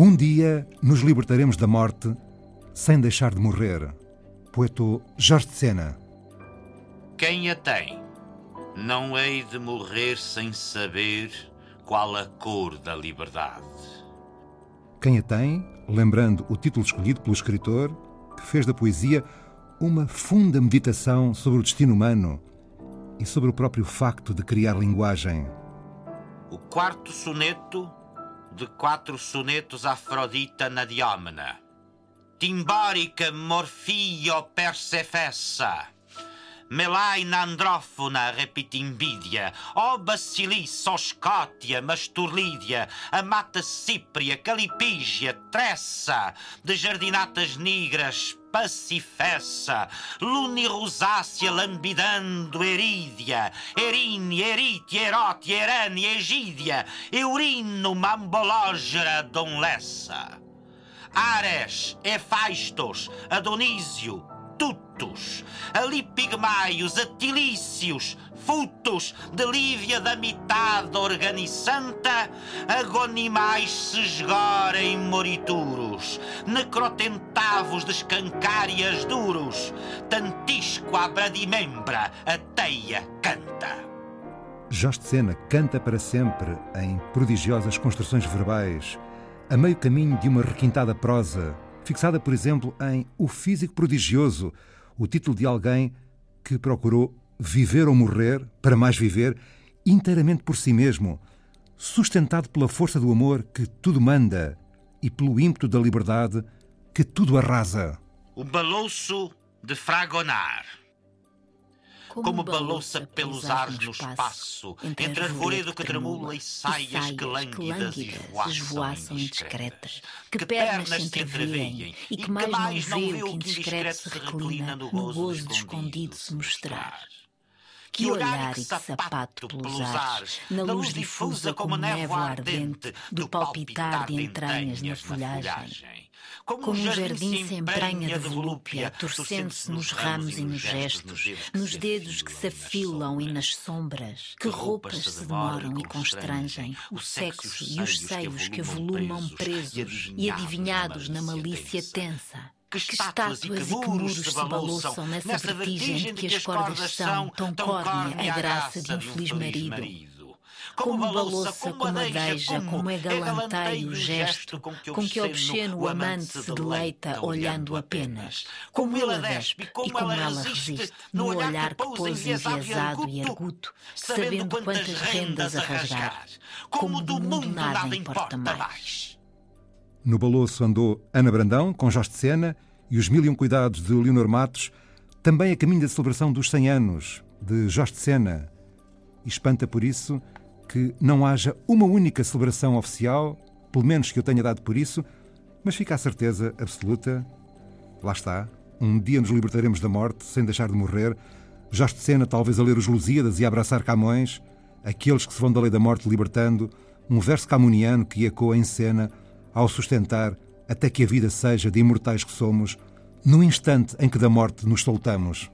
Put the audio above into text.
Um dia nos libertaremos da morte sem deixar de morrer. Poeto Jorge Sena. Quem a tem, não hei de morrer sem saber qual a cor da liberdade. Quem a tem, lembrando o título escolhido pelo escritor, que fez da poesia uma funda meditação sobre o destino humano e sobre o próprio facto de criar linguagem. O quarto soneto de quatro sonetos Afrodita na Diomena. Timbórica morfio persefessa. Melaina andrófona repitimbidia, ó bacilice, ó scótia, masturlídia, amata cípria, calipígia, tressa, de jardinatas negras, pacifessa, lunirosácea lambidando erídia, erine, erite, erote, erane, egídia, eurino, mambológera, donlessa. Ares, Efaistos, Adonísio, Tutus, Alipigmaios, Atilícios, Futos, de Lívia da mitade organiçanta, agonimais se esgorem morituros, necrotentavos de escancárias duros, tantisco a bradimembra, a teia canta. Jorge Sena canta para sempre em prodigiosas construções verbais, a meio caminho de uma requintada prosa, fixada, por exemplo, em O Físico Prodigioso, o título de alguém que procurou viver ou morrer, para mais viver, inteiramente por si mesmo, sustentado pela força do amor que tudo manda e pelo ímpeto da liberdade que tudo arrasa. O balouço de Fragonar como balouça pelos ares no espaço, entre arvoredo que tremula e saias que lânguidas esvoaçam indiscretas, que pernas se entrevêem e que mais não vê o que indiscreto se reclina no gozo de escondido se mostrar. Que olhar e que sapato pelos ares, na luz difusa como névoa ardente do palpitar de entranhas na folhagem. Como um jardim se emprenha de volúpia, torcendo-se nos ramos e nos gestos, nos dedos que se afilam e nas sombras. Que roupas se demoram e constrangem, o sexo e os seios que avolumam presos e adivinhados na malícia tensa. Que estátuas e que muros se balouçam nessa vertigem de que as cordas são tão córnea a graça de um feliz marido como balouça, como adeja, como é galanteio o gesto com que obsceno o amante se deleita olhando apenas. Como ele despe e como ela resiste no olhar que pôs enviesado e arguto, sabendo quantas rendas a rasgar. Como do mundo nada importa mais. No balouço andou Ana Brandão, com Jorge de Sena, e os Mil e Um Cuidados de Leonor Matos, também a caminho da celebração dos 100 anos de Jorge de Sena. E espanta por isso que não haja uma única celebração oficial, pelo menos que eu tenha dado por isso, mas fica a certeza absoluta, lá está, um dia nos libertaremos da morte sem deixar de morrer, Jorge de Sena talvez a ler os Lusíadas e a abraçar Camões, aqueles que se vão da lei da morte libertando, um verso camuniano que ecoa em cena ao sustentar até que a vida seja de imortais que somos, no instante em que da morte nos soltamos.